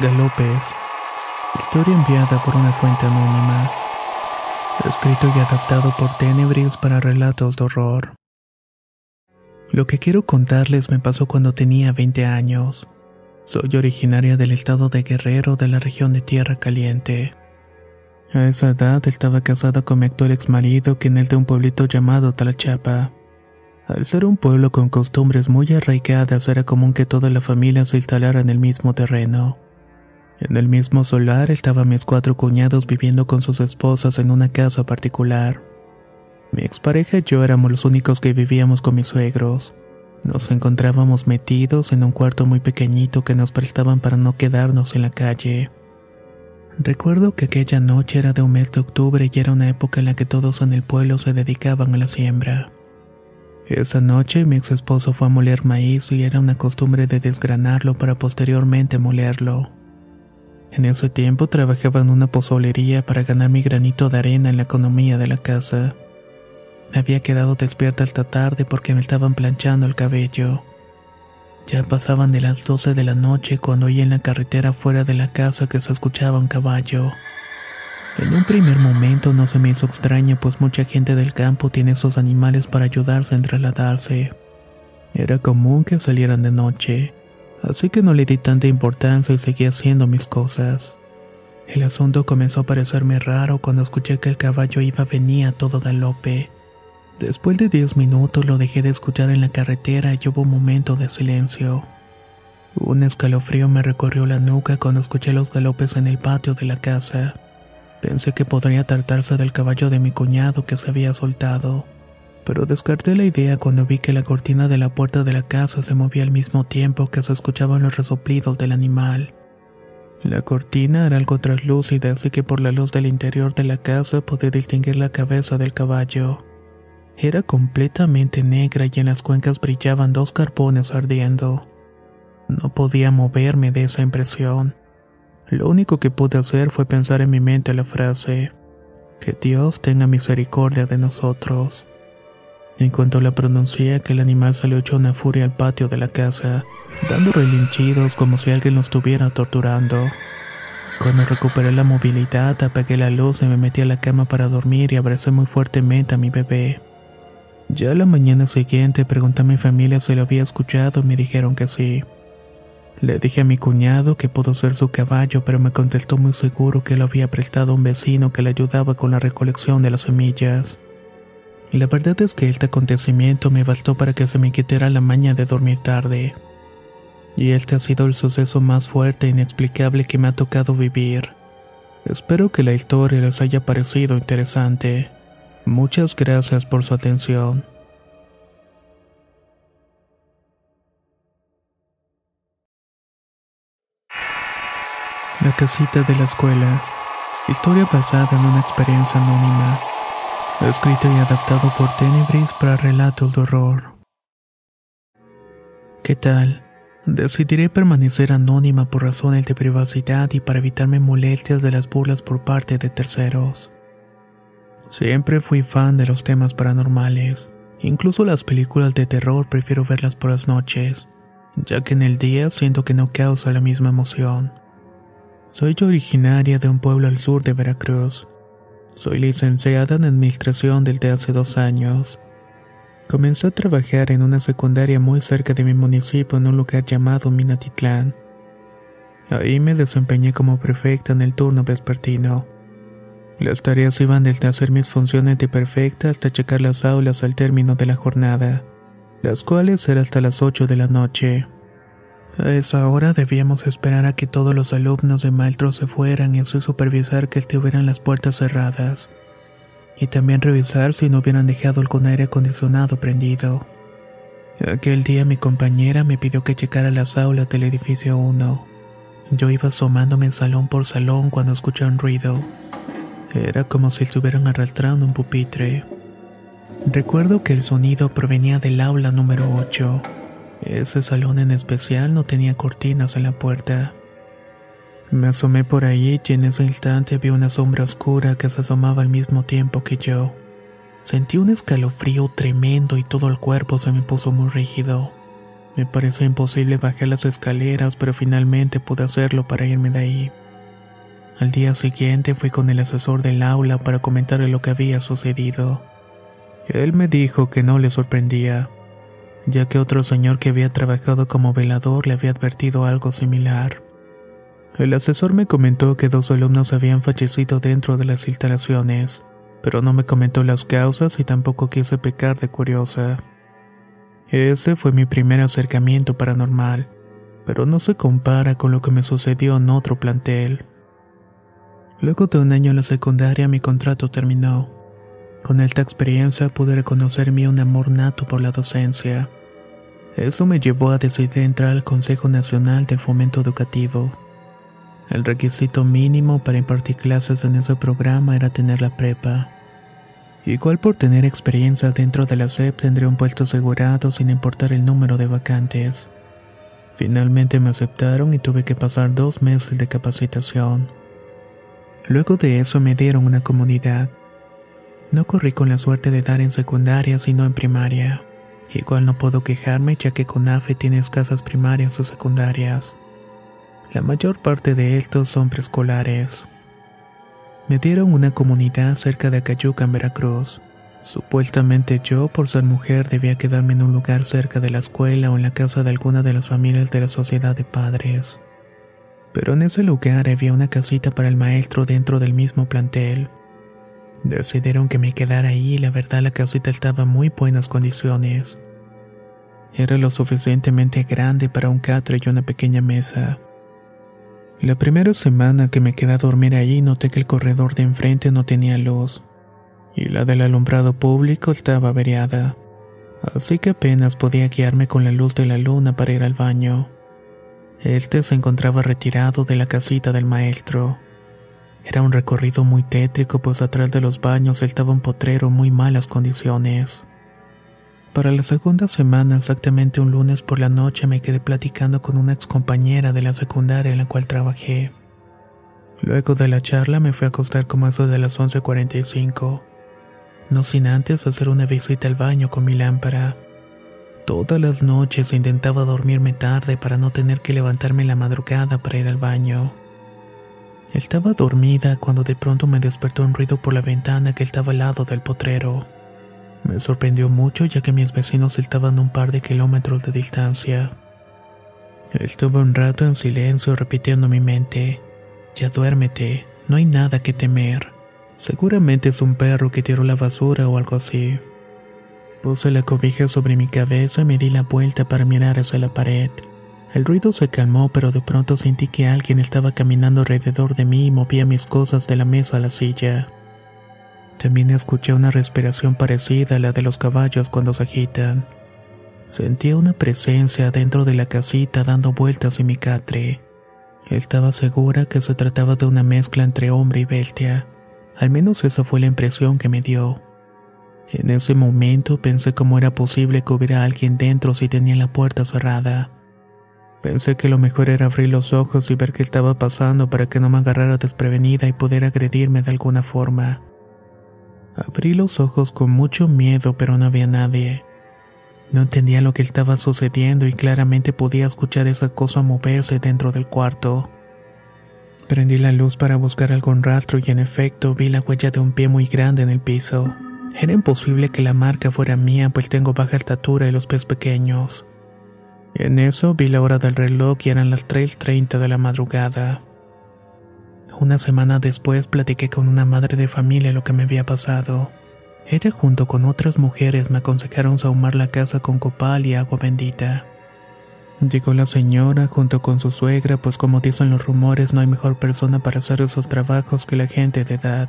Galopes. Historia enviada por una fuente anónima. Escrito y adaptado por Tenebris para relatos de horror. Lo que quiero contarles me pasó cuando tenía 20 años. Soy originaria del estado de Guerrero de la región de Tierra Caliente. A esa edad estaba casada con mi actual ex marido, quien es de un pueblito llamado Talachapa. Al ser un pueblo con costumbres muy arraigadas, era común que toda la familia se instalara en el mismo terreno. En el mismo solar estaban mis cuatro cuñados viviendo con sus esposas en una casa particular. Mi expareja y yo éramos los únicos que vivíamos con mis suegros. Nos encontrábamos metidos en un cuarto muy pequeñito que nos prestaban para no quedarnos en la calle. Recuerdo que aquella noche era de un mes de octubre y era una época en la que todos en el pueblo se dedicaban a la siembra. Esa noche mi ex esposo fue a moler maíz y era una costumbre de desgranarlo para posteriormente molerlo. En ese tiempo trabajaba en una pozolería para ganar mi granito de arena en la economía de la casa. Me había quedado despierta hasta tarde porque me estaban planchando el cabello. Ya pasaban de las 12 de la noche cuando oí en la carretera fuera de la casa que se escuchaba un caballo. En un primer momento no se me hizo extraño pues mucha gente del campo tiene esos animales para ayudarse en trasladarse. Era común que salieran de noche así que no le di tanta importancia y seguí haciendo mis cosas. El asunto comenzó a parecerme raro cuando escuché que el caballo iba a venir a todo galope. Después de diez minutos lo dejé de escuchar en la carretera y hubo un momento de silencio. Un escalofrío me recorrió la nuca cuando escuché los galopes en el patio de la casa. Pensé que podría tratarse del caballo de mi cuñado que se había soltado pero descarté la idea cuando vi que la cortina de la puerta de la casa se movía al mismo tiempo que se escuchaban los resoplidos del animal. La cortina era algo traslúcida, así que por la luz del interior de la casa pude distinguir la cabeza del caballo. Era completamente negra y en las cuencas brillaban dos carbones ardiendo. No podía moverme de esa impresión. Lo único que pude hacer fue pensar en mi mente la frase, que Dios tenga misericordia de nosotros. En cuanto la pronuncié, aquel animal salió hecho una furia al patio de la casa, dando relinchidos como si alguien lo estuviera torturando. Cuando recuperé la movilidad, apagué la luz y me metí a la cama para dormir y abracé muy fuertemente a mi bebé. Ya la mañana siguiente pregunté a mi familia si lo había escuchado y me dijeron que sí. Le dije a mi cuñado que pudo ser su caballo, pero me contestó muy seguro que lo había prestado a un vecino que le ayudaba con la recolección de las semillas. La verdad es que este acontecimiento me bastó para que se me quitara la maña de dormir tarde. Y este ha sido el suceso más fuerte e inexplicable que me ha tocado vivir. Espero que la historia les haya parecido interesante. Muchas gracias por su atención. La casita de la escuela. Historia basada en una experiencia anónima escrito y adaptado por Tenebris para relatos de horror. ¿Qué tal? Decidiré permanecer anónima por razones de privacidad y para evitarme molestias de las burlas por parte de terceros. Siempre fui fan de los temas paranormales. Incluso las películas de terror prefiero verlas por las noches, ya que en el día siento que no causa la misma emoción. Soy originaria de un pueblo al sur de Veracruz, soy licenciada en Administración desde hace dos años. Comencé a trabajar en una secundaria muy cerca de mi municipio en un lugar llamado Minatitlán. Ahí me desempeñé como prefecta en el turno vespertino. Las tareas iban desde hacer mis funciones de perfecta hasta checar las aulas al término de la jornada, las cuales eran hasta las 8 de la noche. A esa hora debíamos esperar a que todos los alumnos de maestro se fueran y así supervisar que estuvieran las puertas cerradas. Y también revisar si no hubieran dejado algún aire acondicionado prendido. Aquel día mi compañera me pidió que checara las aulas del edificio 1. Yo iba asomándome salón por salón cuando escuché un ruido. Era como si estuvieran arrastrando un pupitre. Recuerdo que el sonido provenía del aula número 8. Ese salón en especial no tenía cortinas en la puerta. Me asomé por ahí y en ese instante vi una sombra oscura que se asomaba al mismo tiempo que yo. Sentí un escalofrío tremendo y todo el cuerpo se me puso muy rígido. Me pareció imposible bajar las escaleras, pero finalmente pude hacerlo para irme de ahí. Al día siguiente fui con el asesor del aula para comentarle lo que había sucedido. Él me dijo que no le sorprendía, ya que otro señor que había trabajado como velador le había advertido algo similar. El asesor me comentó que dos alumnos habían fallecido dentro de las instalaciones, pero no me comentó las causas y tampoco quise pecar de curiosa. Ese fue mi primer acercamiento paranormal, pero no se compara con lo que me sucedió en otro plantel. Luego de un año en la secundaria mi contrato terminó. Con esta experiencia pude reconocer mi un amor nato por la docencia. Eso me llevó a decidir entrar al Consejo Nacional del Fomento Educativo. El requisito mínimo para impartir clases en ese programa era tener la prepa. Igual por tener experiencia dentro de la SEP tendría un puesto asegurado sin importar el número de vacantes. Finalmente me aceptaron y tuve que pasar dos meses de capacitación. Luego de eso me dieron una comunidad. No corrí con la suerte de dar en secundaria, sino en primaria. Igual no puedo quejarme ya que CONAFE tiene escasas primarias o secundarias. La mayor parte de estos son preescolares. Me dieron una comunidad cerca de Acayuca en Veracruz. Supuestamente yo, por ser mujer, debía quedarme en un lugar cerca de la escuela o en la casa de alguna de las familias de la sociedad de padres. Pero en ese lugar había una casita para el maestro dentro del mismo plantel. Decidieron que me quedara ahí y la verdad la casita estaba en muy buenas condiciones. Era lo suficientemente grande para un catre y una pequeña mesa. La primera semana que me quedé a dormir allí noté que el corredor de enfrente no tenía luz y la del alumbrado público estaba averiada, así que apenas podía guiarme con la luz de la luna para ir al baño. Este se encontraba retirado de la casita del maestro. Era un recorrido muy tétrico, pues atrás de los baños estaba un potrero en muy malas condiciones. Para la segunda semana, exactamente un lunes por la noche, me quedé platicando con una ex compañera de la secundaria en la cual trabajé. Luego de la charla me fui a acostar como eso de las 11.45, no sin antes hacer una visita al baño con mi lámpara. Todas las noches intentaba dormirme tarde para no tener que levantarme en la madrugada para ir al baño. Estaba dormida cuando de pronto me despertó un ruido por la ventana que estaba al lado del potrero. Me sorprendió mucho ya que mis vecinos estaban a un par de kilómetros de distancia. Estuve un rato en silencio repitiendo en mi mente, ya duérmete, no hay nada que temer. Seguramente es un perro que tiró la basura o algo así. Puse la cobija sobre mi cabeza y me di la vuelta para mirar hacia la pared. El ruido se calmó, pero de pronto sentí que alguien estaba caminando alrededor de mí y movía mis cosas de la mesa a la silla. También escuché una respiración parecida a la de los caballos cuando se agitan. Sentía una presencia dentro de la casita dando vueltas en mi catre. Estaba segura que se trataba de una mezcla entre hombre y bestia. Al menos esa fue la impresión que me dio. En ese momento pensé cómo era posible que hubiera alguien dentro si tenía la puerta cerrada. Pensé que lo mejor era abrir los ojos y ver qué estaba pasando para que no me agarrara desprevenida y poder agredirme de alguna forma. Abrí los ojos con mucho miedo, pero no había nadie. No entendía lo que estaba sucediendo y claramente podía escuchar esa cosa moverse dentro del cuarto. Prendí la luz para buscar algún rastro y en efecto vi la huella de un pie muy grande en el piso. Era imposible que la marca fuera mía, pues tengo baja estatura y los pies pequeños. En eso vi la hora del reloj y eran las 3.30 de la madrugada. Una semana después platiqué con una madre de familia lo que me había pasado. Ella junto con otras mujeres me aconsejaron sahumar la casa con copal y agua bendita. Llegó la señora junto con su suegra, pues como dicen los rumores no hay mejor persona para hacer esos trabajos que la gente de edad.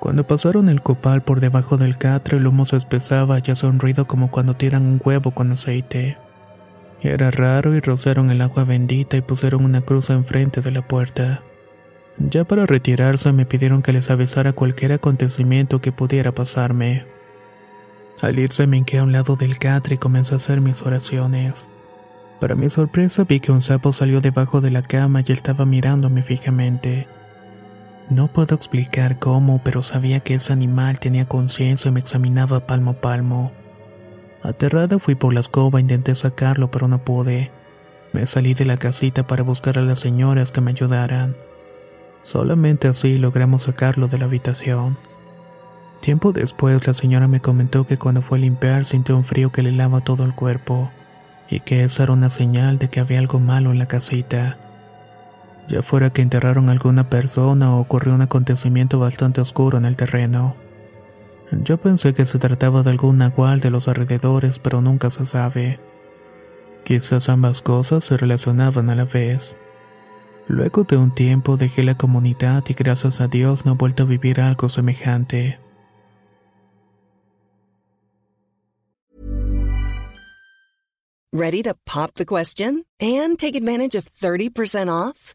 Cuando pasaron el copal por debajo del catre el humo se espesaba y hacía un ruido como cuando tiran un huevo con aceite. Era raro y rociaron el agua bendita y pusieron una cruz enfrente de la puerta. Ya para retirarse me pidieron que les avisara cualquier acontecimiento que pudiera pasarme. Al irse me hinqué a un lado del catre y comencé a hacer mis oraciones. Para mi sorpresa vi que un sapo salió debajo de la cama y estaba mirándome fijamente. No puedo explicar cómo, pero sabía que ese animal tenía conciencia y me examinaba palmo a palmo. Aterrada fui por la escoba, intenté sacarlo, pero no pude. Me salí de la casita para buscar a las señoras que me ayudaran. Solamente así logramos sacarlo de la habitación. Tiempo después la señora me comentó que cuando fue a limpiar sintió un frío que le lava todo el cuerpo, y que esa era una señal de que había algo malo en la casita. Ya fuera que enterraron a alguna persona o ocurrió un acontecimiento bastante oscuro en el terreno. Yo pensé que se trataba de algún nahual de los alrededores, pero nunca se sabe. Quizás ambas cosas se relacionaban a la vez. Luego de un tiempo dejé la comunidad y gracias a Dios no he vuelto a vivir algo semejante. Ready to pop the question and take advantage of 30% off?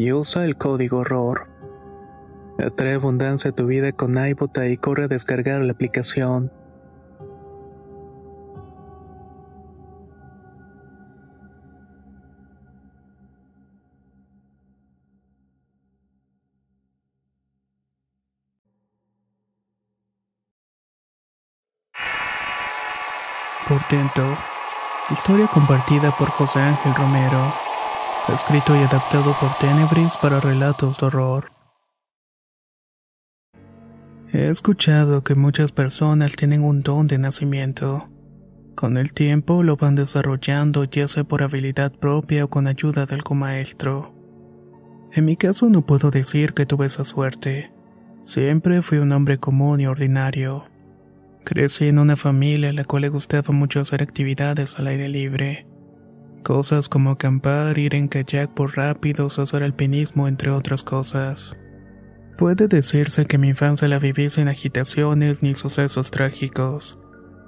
y usa el código ROR. Atrae abundancia a tu vida con iBota y corre a descargar la aplicación. Por historia compartida por José Ángel Romero. Escrito y adaptado por Tenebris para relatos de horror. He escuchado que muchas personas tienen un don de nacimiento. Con el tiempo lo van desarrollando ya sea por habilidad propia o con ayuda de algún maestro. En mi caso no puedo decir que tuve esa suerte. Siempre fui un hombre común y ordinario. Crecí en una familia a la cual le gustaba mucho hacer actividades al aire libre. Cosas como acampar, ir en kayak por rápidos hacer alpinismo, entre otras cosas. Puede decirse que mi infancia la viví sin agitaciones ni sucesos trágicos.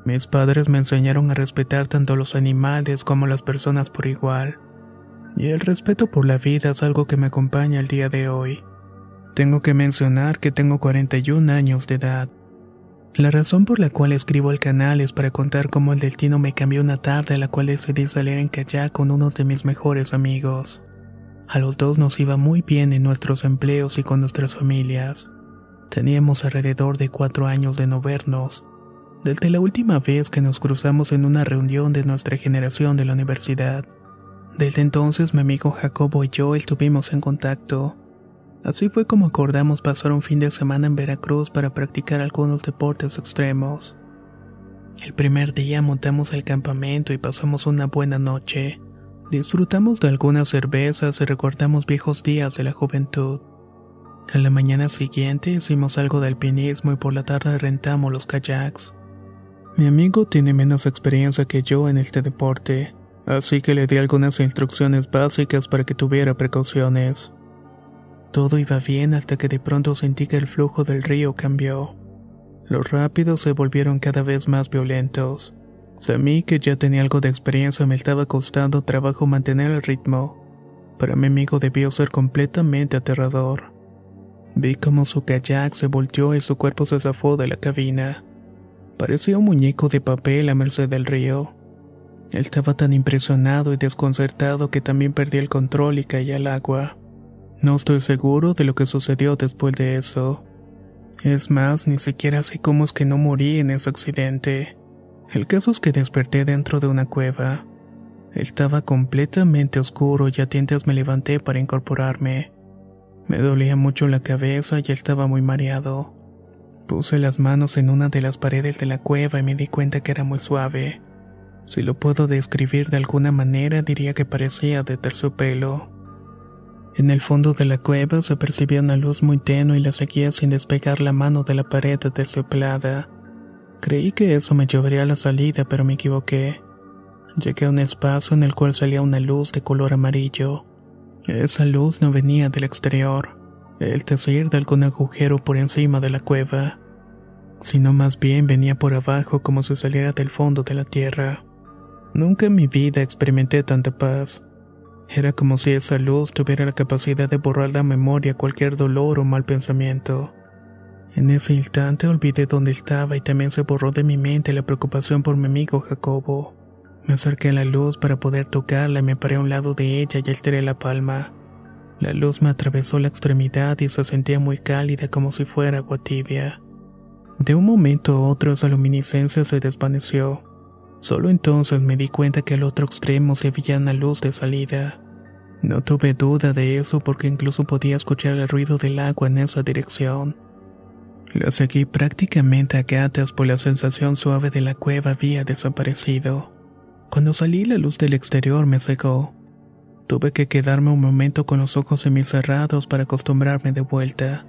Mis padres me enseñaron a respetar tanto los animales como las personas por igual. Y el respeto por la vida es algo que me acompaña el día de hoy. Tengo que mencionar que tengo 41 años de edad. La razón por la cual escribo el canal es para contar cómo el destino me cambió una tarde a la cual decidí salir en kayak con uno de mis mejores amigos. A los dos nos iba muy bien en nuestros empleos y con nuestras familias. Teníamos alrededor de cuatro años de no vernos, desde la última vez que nos cruzamos en una reunión de nuestra generación de la universidad. Desde entonces mi amigo Jacobo y yo estuvimos en contacto. Así fue como acordamos pasar un fin de semana en Veracruz para practicar algunos deportes extremos. El primer día montamos el campamento y pasamos una buena noche. Disfrutamos de algunas cervezas y recordamos viejos días de la juventud. A la mañana siguiente hicimos algo de alpinismo y por la tarde rentamos los kayaks. Mi amigo tiene menos experiencia que yo en este deporte, así que le di algunas instrucciones básicas para que tuviera precauciones. Todo iba bien hasta que de pronto sentí que el flujo del río cambió. Los rápidos se volvieron cada vez más violentos. A mí, que ya tenía algo de experiencia, me estaba costando trabajo mantener el ritmo. Para mi amigo debió ser completamente aterrador. Vi como su kayak se volteó y su cuerpo se zafó de la cabina. Parecía un muñeco de papel a merced del río. Él estaba tan impresionado y desconcertado que también perdí el control y caí al agua. No estoy seguro de lo que sucedió después de eso. Es más, ni siquiera sé cómo es que no morí en ese accidente. El caso es que desperté dentro de una cueva. Estaba completamente oscuro y a tientas me levanté para incorporarme. Me dolía mucho la cabeza y estaba muy mareado. Puse las manos en una de las paredes de la cueva y me di cuenta que era muy suave. Si lo puedo describir de alguna manera diría que parecía de terciopelo. En el fondo de la cueva se percibía una luz muy tenue y la seguía sin despegar la mano de la pared terciopelada. Creí que eso me llevaría a la salida, pero me equivoqué. Llegué a un espacio en el cual salía una luz de color amarillo. Esa luz no venía del exterior, el decir de algún agujero por encima de la cueva, sino más bien venía por abajo como si saliera del fondo de la tierra. Nunca en mi vida experimenté tanta paz. Era como si esa luz tuviera la capacidad de borrar la memoria cualquier dolor o mal pensamiento. En ese instante olvidé dónde estaba y también se borró de mi mente la preocupación por mi amigo Jacobo. Me acerqué a la luz para poder tocarla y me paré a un lado de ella y estiré la palma. La luz me atravesó la extremidad y se sentía muy cálida como si fuera agua tibia. De un momento a otro esa luminiscencia se desvaneció. Solo entonces me di cuenta que al otro extremo se veía una luz de salida. No tuve duda de eso porque incluso podía escuchar el ruido del agua en esa dirección. La seguí prácticamente a gatas por la sensación suave de la cueva había desaparecido. Cuando salí la luz del exterior me cegó. Tuve que quedarme un momento con los ojos semicerrados para acostumbrarme de vuelta.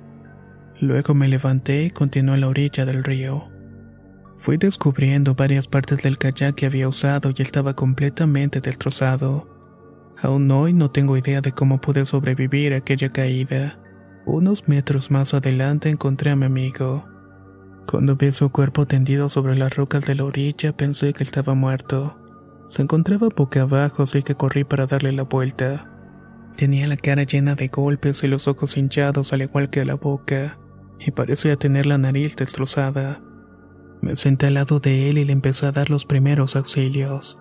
Luego me levanté y continué a la orilla del río. Fui descubriendo varias partes del kayak que había usado y estaba completamente destrozado. Aún hoy no tengo idea de cómo pude sobrevivir a aquella caída. Unos metros más adelante encontré a mi amigo. Cuando vi su cuerpo tendido sobre las rocas de la orilla pensé que estaba muerto. Se encontraba boca abajo así que corrí para darle la vuelta. Tenía la cara llena de golpes y los ojos hinchados al igual que la boca, y parecía tener la nariz destrozada. Me senté al lado de él y le empecé a dar los primeros auxilios.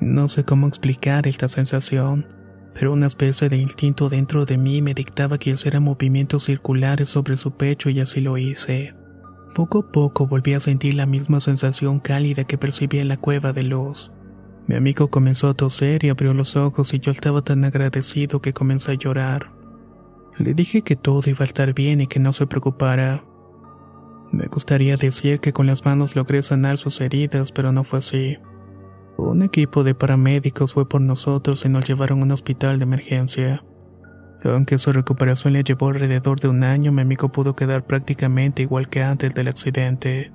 No sé cómo explicar esta sensación pero una especie de instinto dentro de mí me dictaba que hiciera movimientos circulares sobre su pecho y así lo hice. Poco a poco volví a sentir la misma sensación cálida que percibí en la cueva de luz. Mi amigo comenzó a toser y abrió los ojos y yo estaba tan agradecido que comencé a llorar. Le dije que todo iba a estar bien y que no se preocupara. Me gustaría decir que con las manos logré sanar sus heridas, pero no fue así. Un equipo de paramédicos fue por nosotros y nos llevaron a un hospital de emergencia. Aunque su recuperación le llevó alrededor de un año, mi amigo pudo quedar prácticamente igual que antes del accidente.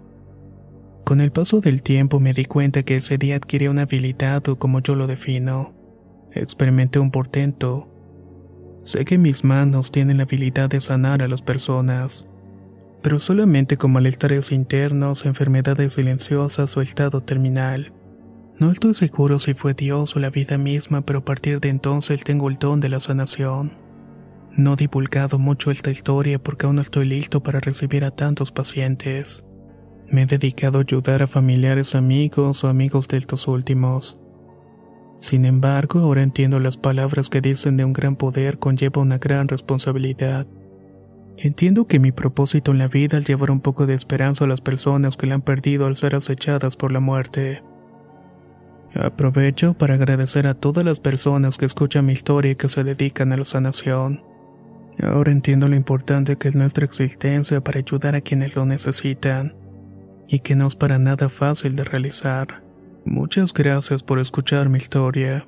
Con el paso del tiempo me di cuenta que ese día adquirí una habilidad o como yo lo defino. Experimenté un portento. Sé que mis manos tienen la habilidad de sanar a las personas, pero solamente con malestares internos, enfermedades silenciosas o estado terminal. No estoy seguro si fue Dios o la vida misma, pero a partir de entonces tengo el don de la sanación. No he divulgado mucho esta historia porque aún no estoy listo para recibir a tantos pacientes. Me he dedicado a ayudar a familiares amigos o amigos de estos últimos. Sin embargo, ahora entiendo las palabras que dicen de un gran poder conlleva una gran responsabilidad. Entiendo que mi propósito en la vida es llevar un poco de esperanza a las personas que la han perdido al ser acechadas por la muerte. Aprovecho para agradecer a todas las personas que escuchan mi historia y que se dedican a la sanación. Ahora entiendo lo importante que es nuestra existencia para ayudar a quienes lo necesitan, y que no es para nada fácil de realizar. Muchas gracias por escuchar mi historia.